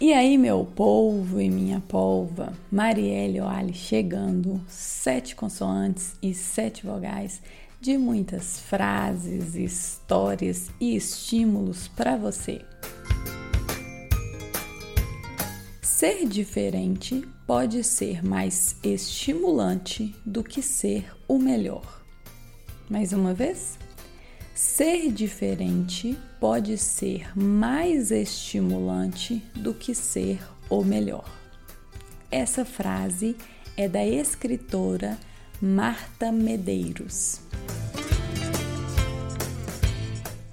E aí, meu polvo e minha polva, Marielle Oali chegando, sete consoantes e sete vogais de muitas frases, histórias e estímulos para você. Ser diferente pode ser mais estimulante do que ser o melhor. Mais uma vez? Ser diferente pode ser mais estimulante do que ser o melhor. Essa frase é da escritora Marta Medeiros.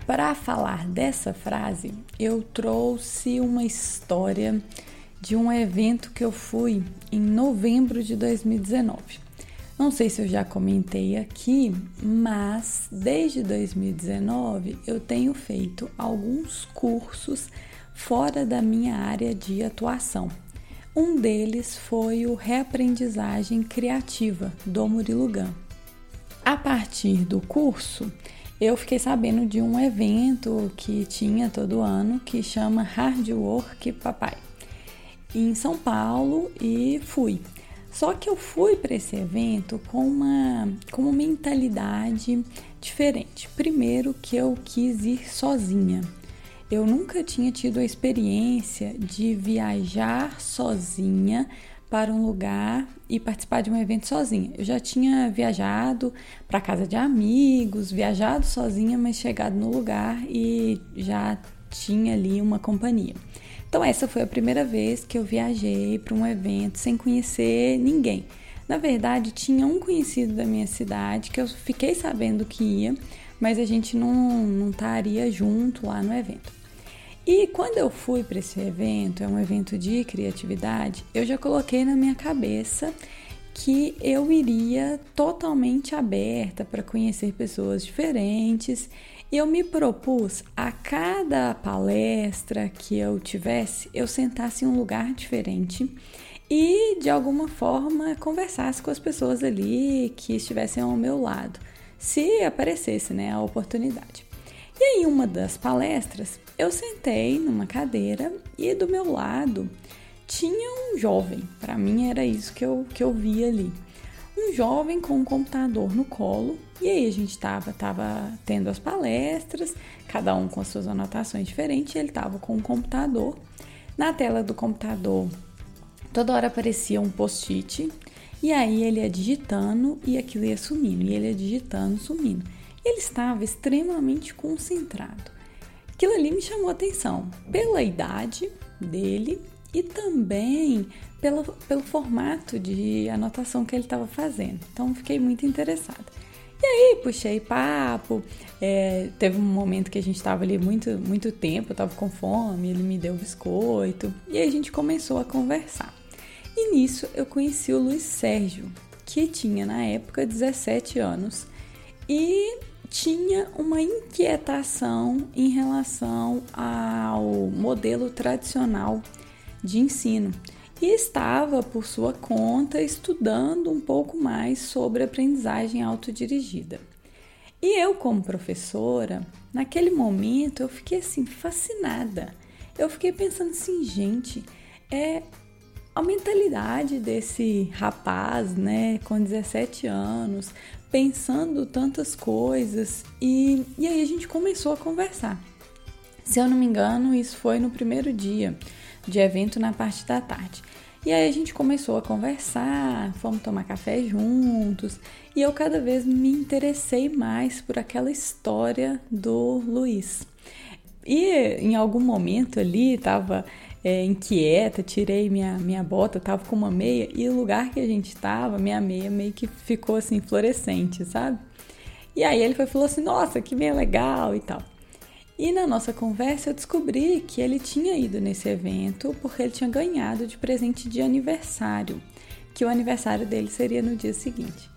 Para falar dessa frase, eu trouxe uma história de um evento que eu fui em novembro de 2019. Não sei se eu já comentei aqui, mas desde 2019 eu tenho feito alguns cursos fora da minha área de atuação. Um deles foi o Reaprendizagem Criativa do Murilo Gun. A partir do curso, eu fiquei sabendo de um evento que tinha todo ano que chama Hard Work Papai, em São Paulo e fui. Só que eu fui para esse evento com uma, com uma mentalidade diferente. Primeiro, que eu quis ir sozinha. Eu nunca tinha tido a experiência de viajar sozinha para um lugar e participar de um evento sozinha. Eu já tinha viajado para casa de amigos, viajado sozinha, mas chegado no lugar e já tinha ali uma companhia. Então, essa foi a primeira vez que eu viajei para um evento sem conhecer ninguém. Na verdade, tinha um conhecido da minha cidade que eu fiquei sabendo que ia, mas a gente não, não estaria junto lá no evento. E quando eu fui para esse evento, é um evento de criatividade, eu já coloquei na minha cabeça que eu iria totalmente aberta para conhecer pessoas diferentes eu me propus a cada palestra que eu tivesse, eu sentasse em um lugar diferente e de alguma forma conversasse com as pessoas ali que estivessem ao meu lado, se aparecesse né, a oportunidade. E em uma das palestras, eu sentei numa cadeira e do meu lado tinha um jovem. Para mim era isso que eu, que eu via ali um jovem com um computador no colo. E aí a gente estava tava tendo as palestras, cada um com as suas anotações diferentes, ele estava com um computador. Na tela do computador, toda hora aparecia um post-it, e aí ele ia digitando e aquilo ia sumindo, e ele ia digitando, sumindo. Ele estava extremamente concentrado. Aquilo ali me chamou atenção pela idade dele e também pelo, pelo formato de anotação que ele estava fazendo. Então fiquei muito interessada. E aí puxei papo, é, teve um momento que a gente estava ali muito, muito tempo, eu estava com fome, ele me deu biscoito e aí a gente começou a conversar. E nisso eu conheci o Luiz Sérgio, que tinha na época 17 anos e tinha uma inquietação em relação ao modelo tradicional de ensino e estava, por sua conta, estudando um pouco mais sobre aprendizagem autodirigida. E eu, como professora, naquele momento eu fiquei assim fascinada. Eu fiquei pensando assim, gente, é a mentalidade desse rapaz, né, com 17 anos, pensando tantas coisas, e, e aí a gente começou a conversar. Se eu não me engano, isso foi no primeiro dia de evento na parte da tarde. E aí a gente começou a conversar, fomos tomar café juntos e eu cada vez me interessei mais por aquela história do Luiz. E em algum momento ali estava é, inquieta, tirei minha, minha bota, tava com uma meia e o lugar que a gente estava, minha meia meio que ficou assim fluorescente, sabe? E aí ele foi, falou assim: Nossa, que meia legal e tal. E na nossa conversa eu descobri que ele tinha ido nesse evento porque ele tinha ganhado de presente de aniversário, que o aniversário dele seria no dia seguinte.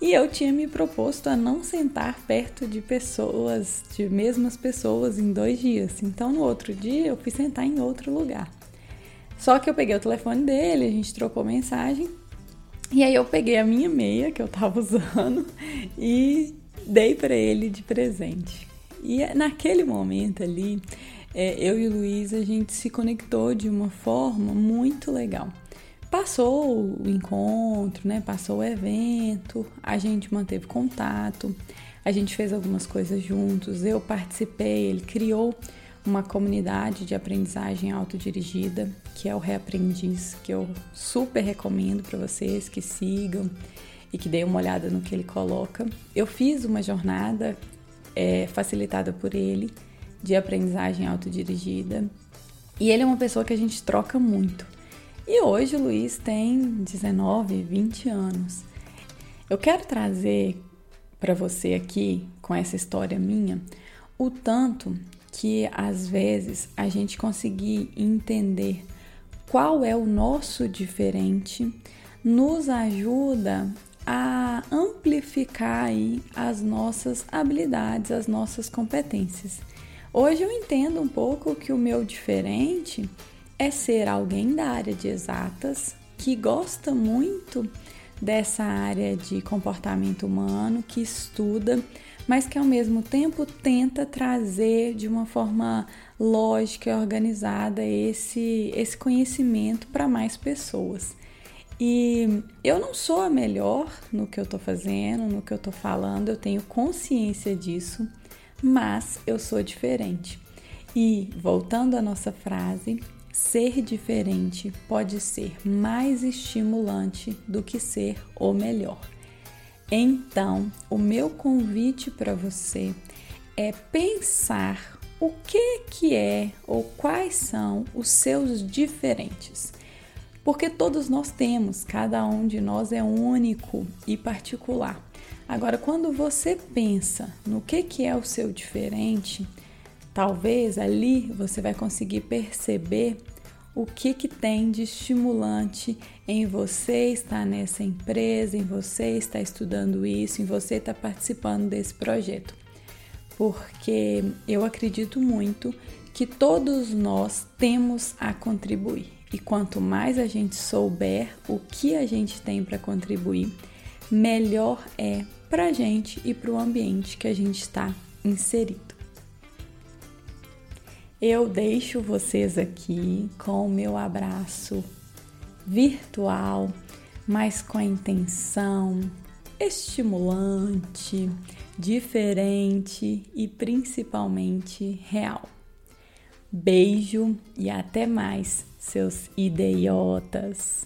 E eu tinha me proposto a não sentar perto de pessoas, de mesmas pessoas, em dois dias. Então no outro dia eu fui sentar em outro lugar. Só que eu peguei o telefone dele, a gente trocou mensagem. E aí eu peguei a minha meia que eu tava usando e dei para ele de presente. E naquele momento ali, é, eu e o Luiz a gente se conectou de uma forma muito legal. Passou o encontro, né? Passou o evento, a gente manteve contato, a gente fez algumas coisas juntos, eu participei, ele criou uma comunidade de aprendizagem autodirigida, que é o Reaprendiz, que eu super recomendo para vocês que sigam e que deem uma olhada no que ele coloca. Eu fiz uma jornada é, facilitada por ele de aprendizagem autodirigida e ele é uma pessoa que a gente troca muito. E hoje o Luiz tem 19, 20 anos. Eu quero trazer para você aqui, com essa história minha, o tanto que às vezes a gente conseguir entender qual é o nosso diferente nos ajuda a amplificar aí as nossas habilidades, as nossas competências. Hoje eu entendo um pouco que o meu diferente é ser alguém da área de exatas que gosta muito dessa área de comportamento humano, que estuda, mas que ao mesmo tempo tenta trazer de uma forma lógica e organizada esse, esse conhecimento para mais pessoas. E eu não sou a melhor no que eu estou fazendo, no que eu estou falando, eu tenho consciência disso, mas eu sou diferente. E voltando à nossa frase, Ser diferente pode ser mais estimulante do que ser o melhor. Então, o meu convite para você é pensar o que que é ou quais são os seus diferentes. Porque todos nós temos, cada um de nós é único e particular. Agora, quando você pensa no que que é o seu diferente, talvez ali você vai conseguir perceber o que, que tem de estimulante em você estar nessa empresa, em você estar estudando isso, em você estar participando desse projeto. Porque eu acredito muito que todos nós temos a contribuir. E quanto mais a gente souber o que a gente tem para contribuir, melhor é para a gente e para o ambiente que a gente está inserido. Eu deixo vocês aqui com o meu abraço virtual, mas com a intenção estimulante, diferente e principalmente real. Beijo e até mais, seus idiotas!